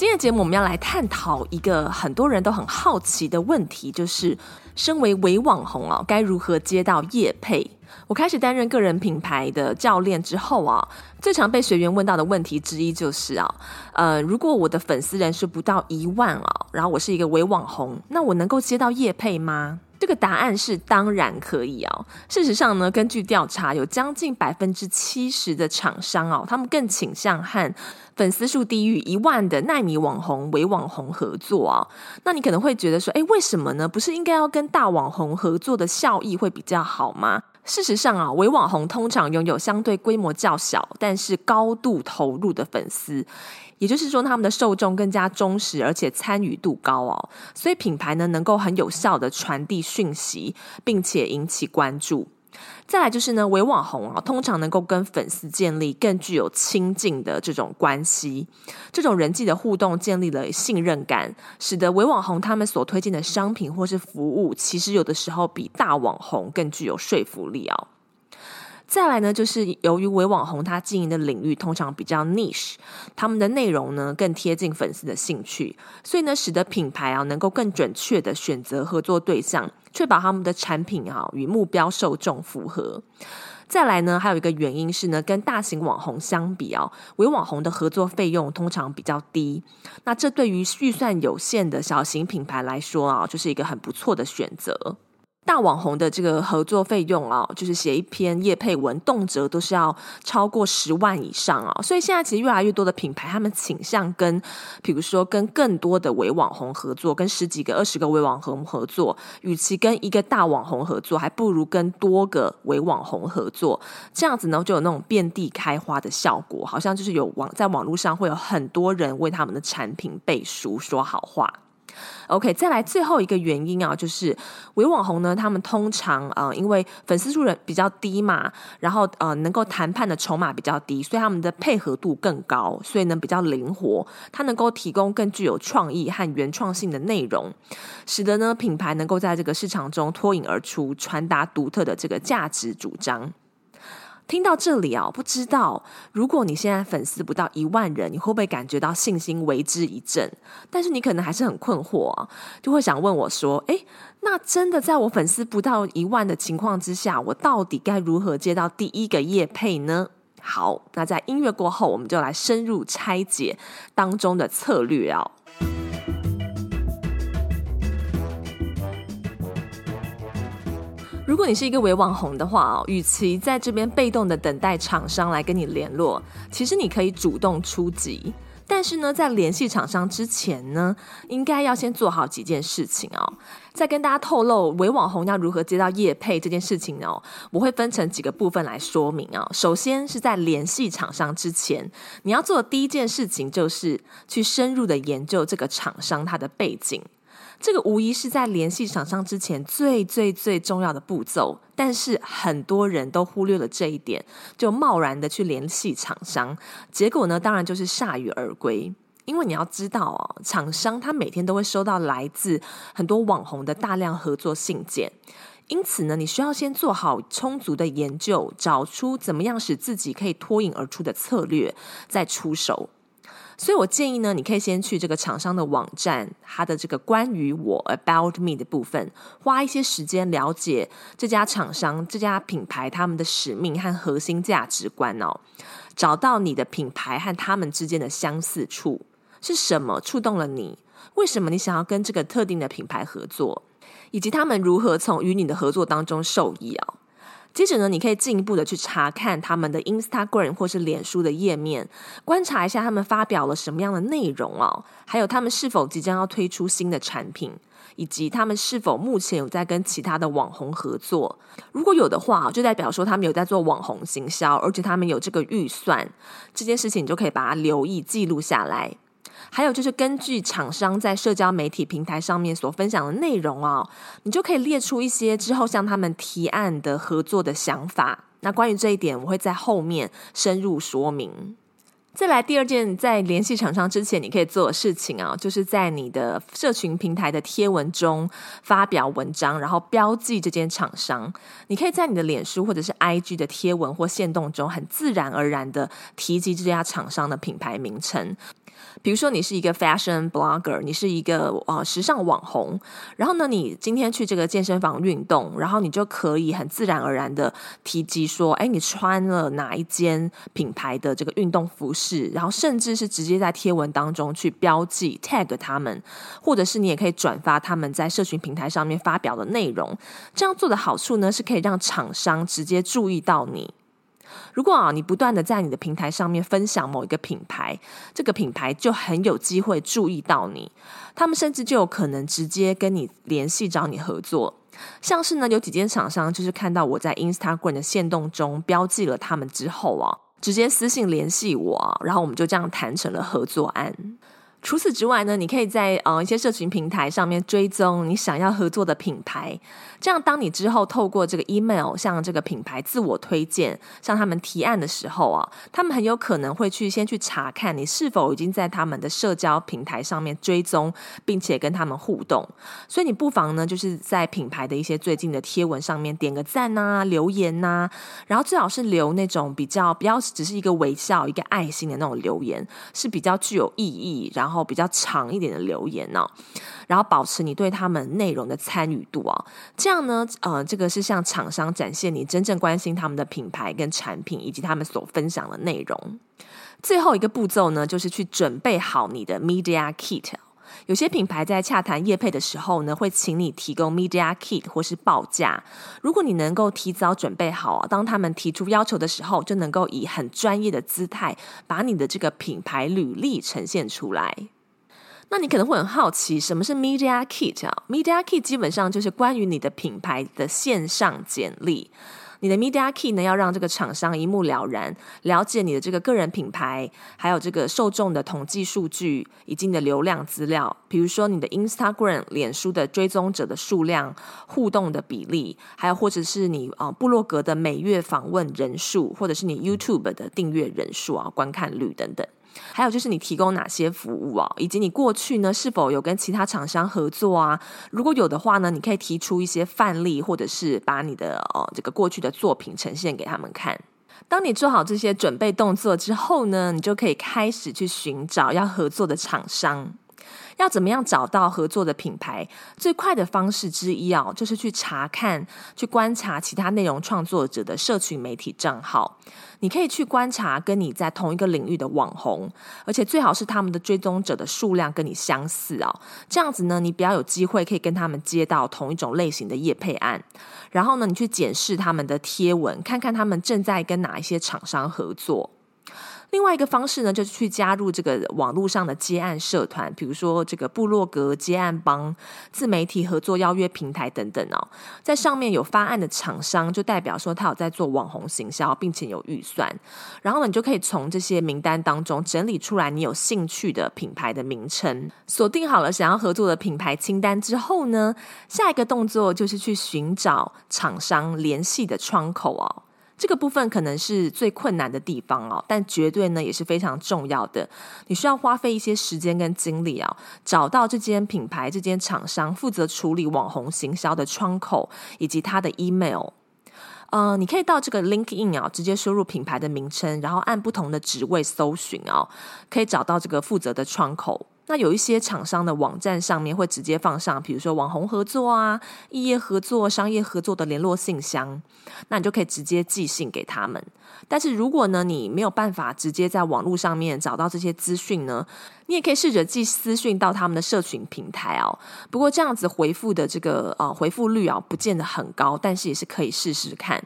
今天的节目，我们要来探讨一个很多人都很好奇的问题，就是身为伪网红啊，该如何接到业配？我开始担任个人品牌的教练之后啊，最常被学员问到的问题之一就是啊，呃，如果我的粉丝人数不到一万啊，然后我是一个伪网红，那我能够接到业配吗？这个答案是当然可以哦。事实上呢，根据调查，有将近百分之七十的厂商哦，他们更倾向和粉丝数低于一万的奈米网红、伪网红合作哦。那你可能会觉得说，哎，为什么呢？不是应该要跟大网红合作的效益会比较好吗？事实上啊，伪网红通常拥有相对规模较小，但是高度投入的粉丝。也就是说，他们的受众更加忠实，而且参与度高哦，所以品牌呢能够很有效地传递讯息，并且引起关注。再来就是呢，伪网红啊，通常能够跟粉丝建立更具有亲近的这种关系，这种人际的互动建立了信任感，使得伪网红他们所推荐的商品或是服务，其实有的时候比大网红更具有说服力哦。再来呢，就是由于伪网红他经营的领域通常比较 niche，他们的内容呢更贴近粉丝的兴趣，所以呢，使得品牌啊能够更准确的选择合作对象，确保他们的产品啊与目标受众符合。再来呢，还有一个原因是呢，跟大型网红相比啊，伪网红的合作费用通常比较低，那这对于预算有限的小型品牌来说啊，就是一个很不错的选择。大网红的这个合作费用啊，就是写一篇业配文，动辄都是要超过十万以上啊。所以现在其实越来越多的品牌，他们倾向跟，比如说跟更多的伪网红合作，跟十几个、二十个伪网红合作，与其跟一个大网红合作，还不如跟多个伪网红合作。这样子呢，就有那种遍地开花的效果，好像就是有网在网络上会有很多人为他们的产品背书说好话。OK，再来最后一个原因啊，就是伪网红呢，他们通常啊、呃，因为粉丝数人比较低嘛，然后呃，能够谈判的筹码比较低，所以他们的配合度更高，所以呢比较灵活，它能够提供更具有创意和原创性的内容，使得呢品牌能够在这个市场中脱颖而出，传达独特的这个价值主张。听到这里啊，不知道如果你现在粉丝不到一万人，你会不会感觉到信心为之一振？但是你可能还是很困惑啊，就会想问我说：“诶，那真的在我粉丝不到一万的情况之下，我到底该如何接到第一个业配呢？”好，那在音乐过后，我们就来深入拆解当中的策略啊。如果你是一个伪网红的话哦，与其在这边被动的等待厂商来跟你联络，其实你可以主动出击。但是呢，在联系厂商之前呢，应该要先做好几件事情哦。在跟大家透露伪网红要如何接到业配这件事情哦，我会分成几个部分来说明哦。首先是在联系厂商之前，你要做的第一件事情就是去深入的研究这个厂商它的背景。这个无疑是在联系厂商之前最最最重要的步骤，但是很多人都忽略了这一点，就贸然的去联系厂商，结果呢，当然就是铩羽而归。因为你要知道哦，厂商他每天都会收到来自很多网红的大量合作信件，因此呢，你需要先做好充足的研究，找出怎么样使自己可以脱颖而出的策略，再出手。所以我建议呢，你可以先去这个厂商的网站，它的这个关于我 About Me 的部分，花一些时间了解这家厂商、这家品牌他们的使命和核心价值观哦，找到你的品牌和他们之间的相似处是什么，触动了你？为什么你想要跟这个特定的品牌合作？以及他们如何从与你的合作当中受益哦？接着呢，你可以进一步的去查看他们的 Instagram 或是脸书的页面，观察一下他们发表了什么样的内容哦，还有他们是否即将要推出新的产品，以及他们是否目前有在跟其他的网红合作。如果有的话，就代表说他们有在做网红行销，而且他们有这个预算，这件事情你就可以把它留意记录下来。还有就是根据厂商在社交媒体平台上面所分享的内容啊，你就可以列出一些之后向他们提案的合作的想法。那关于这一点，我会在后面深入说明。再来第二件，在联系厂商之前，你可以做的事情啊，就是在你的社群平台的贴文中发表文章，然后标记这间厂商。你可以在你的脸书或者是 IG 的贴文或线动中，很自然而然的提及这家厂商的品牌名称。比如说，你是一个 fashion blogger，你是一个呃时尚网红，然后呢，你今天去这个健身房运动，然后你就可以很自然而然的提及说，哎，你穿了哪一间品牌的这个运动服饰，然后甚至是直接在贴文当中去标记 tag 他们，或者是你也可以转发他们在社群平台上面发表的内容。这样做的好处呢，是可以让厂商直接注意到你。如果啊，你不断的在你的平台上面分享某一个品牌，这个品牌就很有机会注意到你，他们甚至就有可能直接跟你联系找你合作。像是呢，有几间厂商就是看到我在 Instagram 的限动中标记了他们之后啊，直接私信联系我，然后我们就这样谈成了合作案。除此之外呢，你可以在呃一些社群平台上面追踪你想要合作的品牌，这样当你之后透过这个 email 向这个品牌自我推荐，向他们提案的时候啊，他们很有可能会去先去查看你是否已经在他们的社交平台上面追踪，并且跟他们互动。所以你不妨呢，就是在品牌的一些最近的贴文上面点个赞呐、留言呐，然后最好是留那种比较不要只是一个微笑、一个爱心的那种留言，是比较具有意义，然后。然后比较长一点的留言呢、哦，然后保持你对他们内容的参与度、哦，这样呢，呃，这个是向厂商展现你真正关心他们的品牌跟产品以及他们所分享的内容。最后一个步骤呢，就是去准备好你的 Media Kit。有些品牌在洽谈业配的时候呢，会请你提供 Media Kit 或是报价。如果你能够提早准备好，当他们提出要求的时候，就能够以很专业的姿态，把你的这个品牌履历呈现出来。那你可能会很好奇，什么是 Media Kit 啊？Media Kit 基本上就是关于你的品牌的线上简历。你的 Media Key 呢，要让这个厂商一目了然，了解你的这个个人品牌，还有这个受众的统计数据，以及你的流量资料，比如说你的 Instagram、脸书的追踪者的数量、互动的比例，还有或者是你啊部落格的每月访问人数，或者是你 YouTube 的订阅人数啊、观看率等等。还有就是你提供哪些服务啊，以及你过去呢是否有跟其他厂商合作啊？如果有的话呢，你可以提出一些范例，或者是把你的哦这个过去的作品呈现给他们看。当你做好这些准备动作之后呢，你就可以开始去寻找要合作的厂商。要怎么样找到合作的品牌？最快的方式之一啊，就是去查看、去观察其他内容创作者的社群媒体账号。你可以去观察跟你在同一个领域的网红，而且最好是他们的追踪者的数量跟你相似啊。这样子呢，你比较有机会可以跟他们接到同一种类型的业配案。然后呢，你去检视他们的贴文，看看他们正在跟哪一些厂商合作。另外一个方式呢，就是去加入这个网络上的接案社团，比如说这个部落格接案帮、自媒体合作邀约平台等等哦。在上面有发案的厂商，就代表说他有在做网红行销，并且有预算。然后呢，你就可以从这些名单当中整理出来你有兴趣的品牌的名称，锁定好了想要合作的品牌清单之后呢，下一个动作就是去寻找厂商联系的窗口哦。这个部分可能是最困难的地方哦，但绝对呢也是非常重要的。你需要花费一些时间跟精力啊，找到这间品牌、这间厂商负责处理网红行销的窗口以及他的 email。呃，你可以到这个 LinkedIn 啊，直接输入品牌的名称，然后按不同的职位搜寻哦，可以找到这个负责的窗口。那有一些厂商的网站上面会直接放上，比如说网红合作啊、异业合作、商业合作的联络信箱，那你就可以直接寄信给他们。但是如果呢，你没有办法直接在网络上面找到这些资讯呢，你也可以试着寄私讯到他们的社群平台哦。不过这样子回复的这个呃回复率啊，不见得很高，但是也是可以试试看。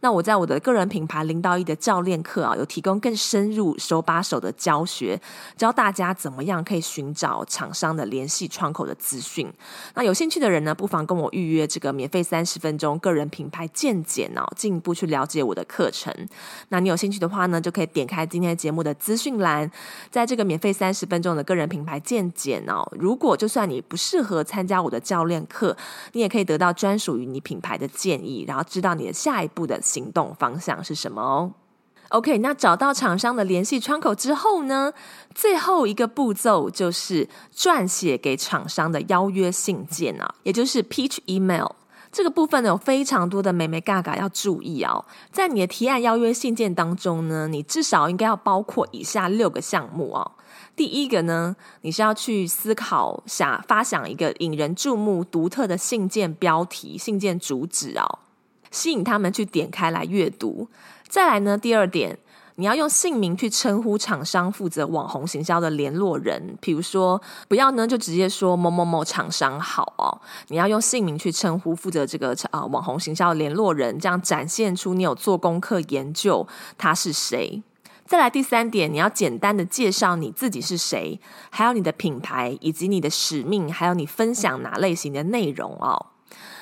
那我在我的个人品牌零到一的教练课啊，有提供更深入手把手的教学，教大家怎么样可以寻找厂商的联系窗口的资讯。那有兴趣的人呢，不妨跟我预约这个免费三十分钟个人品牌健检哦，进一步去了解我的课程。那你有兴趣的话呢，就可以点开今天节目的资讯栏，在这个免费三十分钟的个人品牌见解哦。如果就算你不适合参加我的教练课，你也可以得到专属于你品牌的建议，然后知道你的下一步的行动方向是什么哦。OK，那找到厂商的联系窗口之后呢，最后一个步骤就是撰写给厂商的邀约信件啊，也就是 pitch email。这个部分呢，有非常多的眉眉嘎嘎要注意哦。在你的提案邀约信件当中呢，你至少应该要包括以下六个项目哦。第一个呢，你是要去思考想发想一个引人注目、独特的信件标题、信件主旨哦，吸引他们去点开来阅读。再来呢，第二点，你要用姓名去称呼厂商负责网红行销的联络人，比如说，不要呢就直接说某某某厂商好哦，你要用姓名去称呼负责这个呃网红行销的联络人，这样展现出你有做功课研究他是谁。再来第三点，你要简单的介绍你自己是谁，还有你的品牌以及你的使命，还有你分享哪类型的内容哦。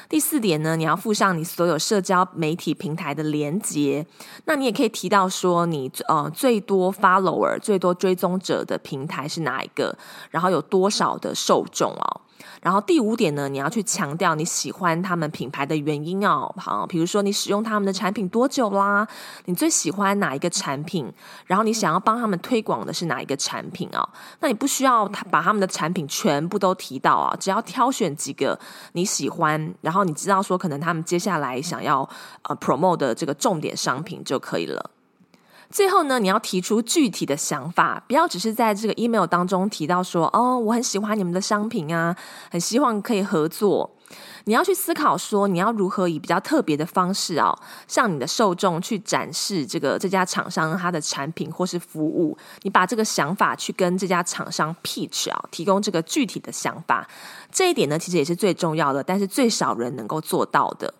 第四点呢，你要附上你所有社交媒体平台的连接。那你也可以提到说你，你呃最多 follower、最多追踪者的平台是哪一个，然后有多少的受众哦。然后第五点呢，你要去强调你喜欢他们品牌的原因哦，好，比如说你使用他们的产品多久啦？你最喜欢哪一个产品？然后你想要帮他们推广的是哪一个产品哦？那你不需要他把他们的产品全部都提到啊，只要挑选几个你喜欢，然后你知道说可能他们接下来想要呃 promote 的这个重点商品就可以了。最后呢，你要提出具体的想法，不要只是在这个 email 当中提到说，哦，我很喜欢你们的商品啊，很希望可以合作。你要去思考说，你要如何以比较特别的方式哦，向你的受众去展示这个这家厂商他的产品或是服务。你把这个想法去跟这家厂商 pitch 啊，提供这个具体的想法。这一点呢，其实也是最重要的，但是最少人能够做到的。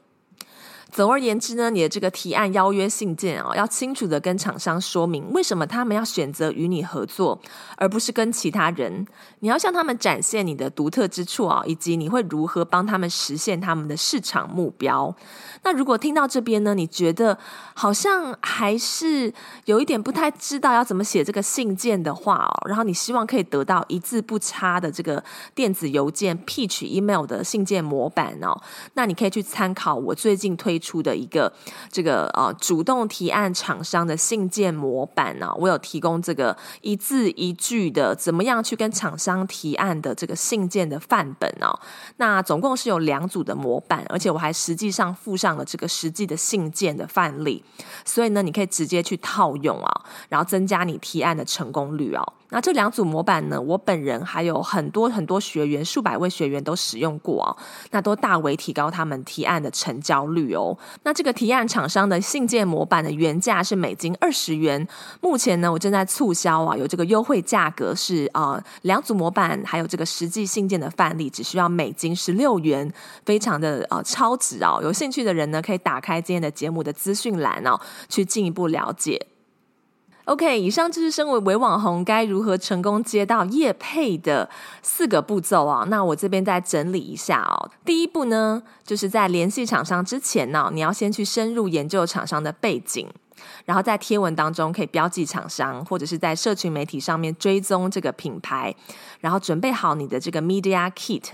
总而言之呢，你的这个提案邀约信件啊，要清楚的跟厂商说明为什么他们要选择与你合作，而不是跟其他人。你要向他们展现你的独特之处啊，以及你会如何帮他们实现他们的市场目标。那如果听到这边呢，你觉得好像还是有一点不太知道要怎么写这个信件的话哦，然后你希望可以得到一字不差的这个电子邮件 pitch email 的信件模板哦，那你可以去参考我最近推出的一个这个呃主动提案厂商的信件模板呢，我有提供这个一字一句的怎么样去跟厂商提案的这个信件的范本哦，那总共是有两组的模板，而且我还实际上附。上了这个实际的信件的范例，所以呢，你可以直接去套用啊，然后增加你提案的成功率哦。那这两组模板呢，我本人还有很多很多学员，数百位学员都使用过哦，那都大为提高他们提案的成交率哦。那这个提案厂商的信件模板的原价是美金二十元，目前呢，我正在促销啊，有这个优惠价格是啊，两组模板还有这个实际信件的范例，只需要美金十六元，非常的啊超值哦。有兴趣的人呢，可以打开今天的节目的资讯栏哦，去进一步了解。OK，以上就是身为微网红该如何成功接到业配的四个步骤啊。那我这边再整理一下哦。第一步呢，就是在联系厂商之前呢，你要先去深入研究厂商的背景，然后在贴文当中可以标记厂商，或者是在社群媒体上面追踪这个品牌，然后准备好你的这个 Media Kit。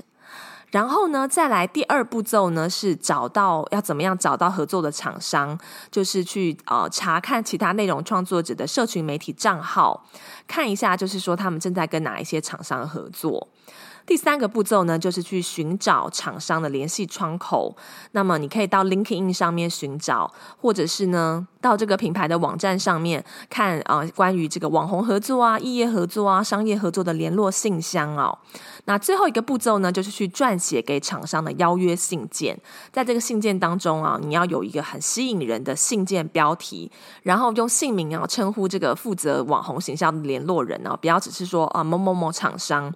然后呢，再来第二步骤呢，是找到要怎么样找到合作的厂商，就是去呃查看其他内容创作者的社群媒体账号，看一下就是说他们正在跟哪一些厂商合作。第三个步骤呢，就是去寻找厂商的联系窗口。那么你可以到 LinkedIn 上面寻找，或者是呢，到这个品牌的网站上面看啊、呃，关于这个网红合作啊、异业合作啊、商业合作的联络信箱哦。那最后一个步骤呢，就是去撰写给厂商的邀约信件。在这个信件当中啊，你要有一个很吸引人的信件标题，然后用姓名啊称呼这个负责网红形象的联络人哦，不要只是说啊某某某厂商。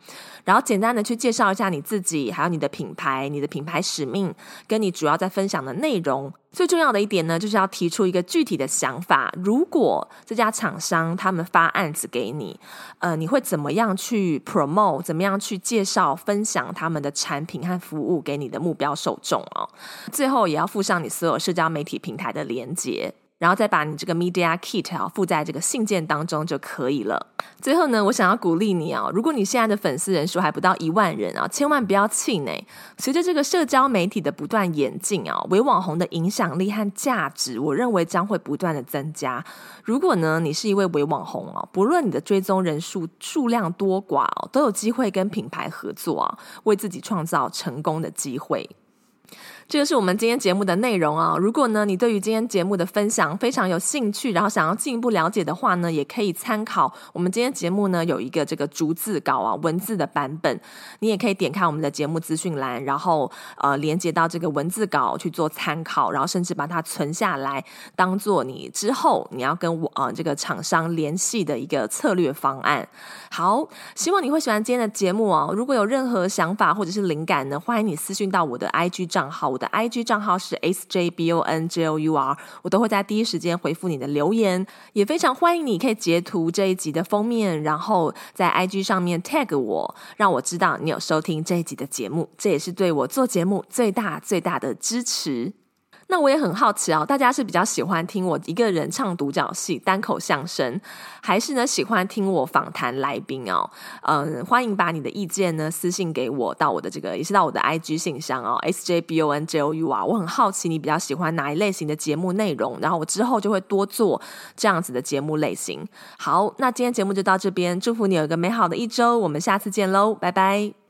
然后简单的去介绍一下你自己，还有你的品牌、你的品牌使命，跟你主要在分享的内容。最重要的一点呢，就是要提出一个具体的想法。如果这家厂商他们发案子给你，呃，你会怎么样去 promote？怎么样去介绍、分享他们的产品和服务给你的目标受众哦？最后也要附上你所有社交媒体平台的连接。然后再把你这个 Media Kit 啊附在这个信件当中就可以了。最后呢，我想要鼓励你啊，如果你现在的粉丝人数还不到一万人啊，千万不要气馁。随着这个社交媒体的不断演进啊，微网红的影响力和价值，我认为将会不断的增加。如果呢，你是一位微网红啊，不论你的追踪人数数量多寡哦，都有机会跟品牌合作啊，为自己创造成功的机会。这就是我们今天节目的内容啊！如果呢，你对于今天节目的分享非常有兴趣，然后想要进一步了解的话呢，也可以参考我们今天节目呢有一个这个逐字稿啊，文字的版本，你也可以点开我们的节目资讯栏，然后呃连接到这个文字稿去做参考，然后甚至把它存下来，当做你之后你要跟我呃这个厂商联系的一个策略方案。好，希望你会喜欢今天的节目哦！如果有任何想法或者是灵感呢，欢迎你私讯到我的 IG 账号。我的 IG 账号是 sjbonjour，我都会在第一时间回复你的留言，也非常欢迎你可以截图这一集的封面，然后在 IG 上面 tag 我，让我知道你有收听这一集的节目，这也是对我做节目最大最大的支持。那我也很好奇哦，大家是比较喜欢听我一个人唱独角戏、单口相声，还是呢喜欢听我访谈来宾哦？嗯，欢迎把你的意见呢私信给我，到我的这个也是到我的 IG 信箱哦，S J B O N J O U 啊。我很好奇你比较喜欢哪一类型的节目内容，然后我之后就会多做这样子的节目类型。好，那今天节目就到这边，祝福你有一个美好的一周，我们下次见喽，拜拜。